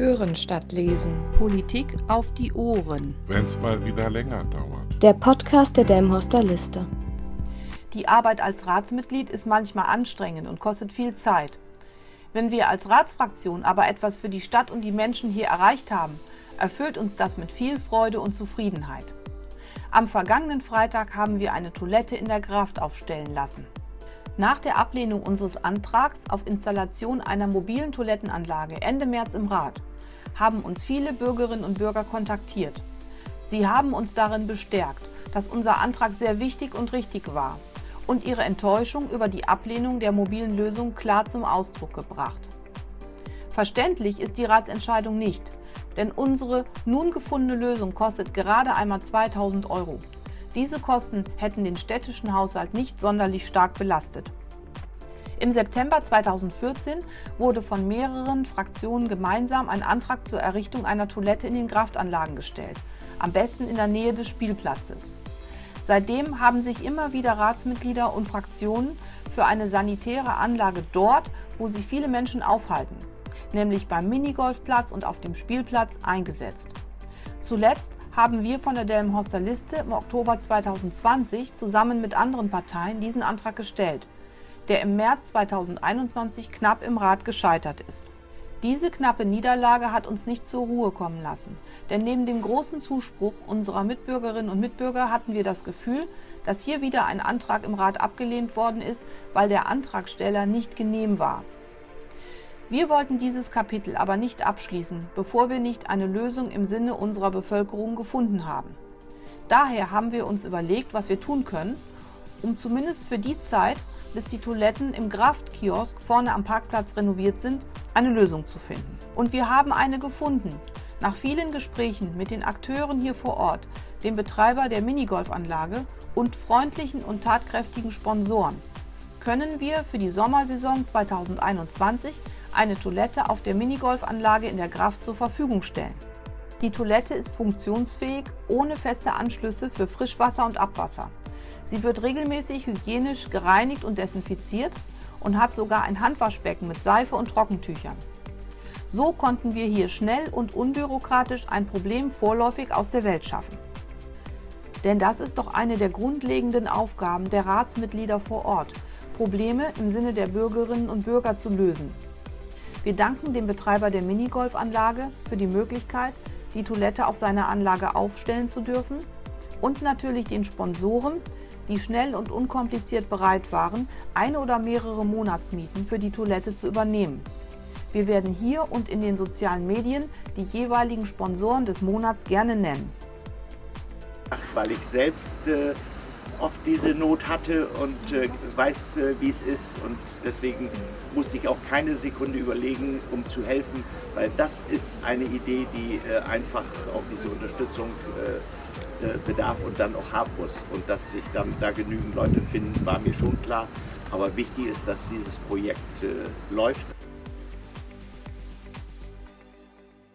Hören statt lesen. Politik auf die Ohren. Wenn es mal wieder länger dauert. Der Podcast der Delmhorster Liste. Die Arbeit als Ratsmitglied ist manchmal anstrengend und kostet viel Zeit. Wenn wir als Ratsfraktion aber etwas für die Stadt und die Menschen hier erreicht haben, erfüllt uns das mit viel Freude und Zufriedenheit. Am vergangenen Freitag haben wir eine Toilette in der Graft aufstellen lassen. Nach der Ablehnung unseres Antrags auf Installation einer mobilen Toilettenanlage Ende März im Rat haben uns viele Bürgerinnen und Bürger kontaktiert. Sie haben uns darin bestärkt, dass unser Antrag sehr wichtig und richtig war und ihre Enttäuschung über die Ablehnung der mobilen Lösung klar zum Ausdruck gebracht. Verständlich ist die Ratsentscheidung nicht, denn unsere nun gefundene Lösung kostet gerade einmal 2000 Euro. Diese Kosten hätten den städtischen Haushalt nicht sonderlich stark belastet. Im September 2014 wurde von mehreren Fraktionen gemeinsam ein Antrag zur Errichtung einer Toilette in den Kraftanlagen gestellt, am besten in der Nähe des Spielplatzes. Seitdem haben sich immer wieder Ratsmitglieder und Fraktionen für eine sanitäre Anlage dort, wo sich viele Menschen aufhalten, nämlich beim Minigolfplatz und auf dem Spielplatz, eingesetzt. Zuletzt haben wir von der Delmenhorster Liste im Oktober 2020 zusammen mit anderen Parteien diesen Antrag gestellt, der im März 2021 knapp im Rat gescheitert ist. Diese knappe Niederlage hat uns nicht zur Ruhe kommen lassen, denn neben dem großen Zuspruch unserer Mitbürgerinnen und Mitbürger hatten wir das Gefühl, dass hier wieder ein Antrag im Rat abgelehnt worden ist, weil der Antragsteller nicht genehm war. Wir wollten dieses Kapitel aber nicht abschließen, bevor wir nicht eine Lösung im Sinne unserer Bevölkerung gefunden haben. Daher haben wir uns überlegt, was wir tun können, um zumindest für die Zeit, bis die Toiletten im Kraftkiosk vorne am Parkplatz renoviert sind, eine Lösung zu finden. Und wir haben eine gefunden. Nach vielen Gesprächen mit den Akteuren hier vor Ort, dem Betreiber der Minigolfanlage und freundlichen und tatkräftigen Sponsoren, können wir für die Sommersaison 2021 eine Toilette auf der Minigolfanlage in der Graft zur Verfügung stellen. Die Toilette ist funktionsfähig, ohne feste Anschlüsse für Frischwasser und Abwasser. Sie wird regelmäßig hygienisch gereinigt und desinfiziert und hat sogar ein Handwaschbecken mit Seife und Trockentüchern. So konnten wir hier schnell und unbürokratisch ein Problem vorläufig aus der Welt schaffen. Denn das ist doch eine der grundlegenden Aufgaben der Ratsmitglieder vor Ort, Probleme im Sinne der Bürgerinnen und Bürger zu lösen. Wir danken dem Betreiber der Minigolfanlage für die Möglichkeit, die Toilette auf seiner Anlage aufstellen zu dürfen und natürlich den Sponsoren, die schnell und unkompliziert bereit waren, eine oder mehrere Monatsmieten für die Toilette zu übernehmen. Wir werden hier und in den sozialen Medien die jeweiligen Sponsoren des Monats gerne nennen. Weil ich selbst äh, oft diese Not hatte und äh, weiß, äh, wie es ist. Und deswegen musste ich auch keine Sekunde überlegen, um zu helfen, weil das ist eine Idee, die äh, einfach auch diese Unterstützung äh, äh, bedarf und dann auch haben muss. Und dass sich dann da genügend Leute finden, war mir schon klar. Aber wichtig ist, dass dieses Projekt äh, läuft.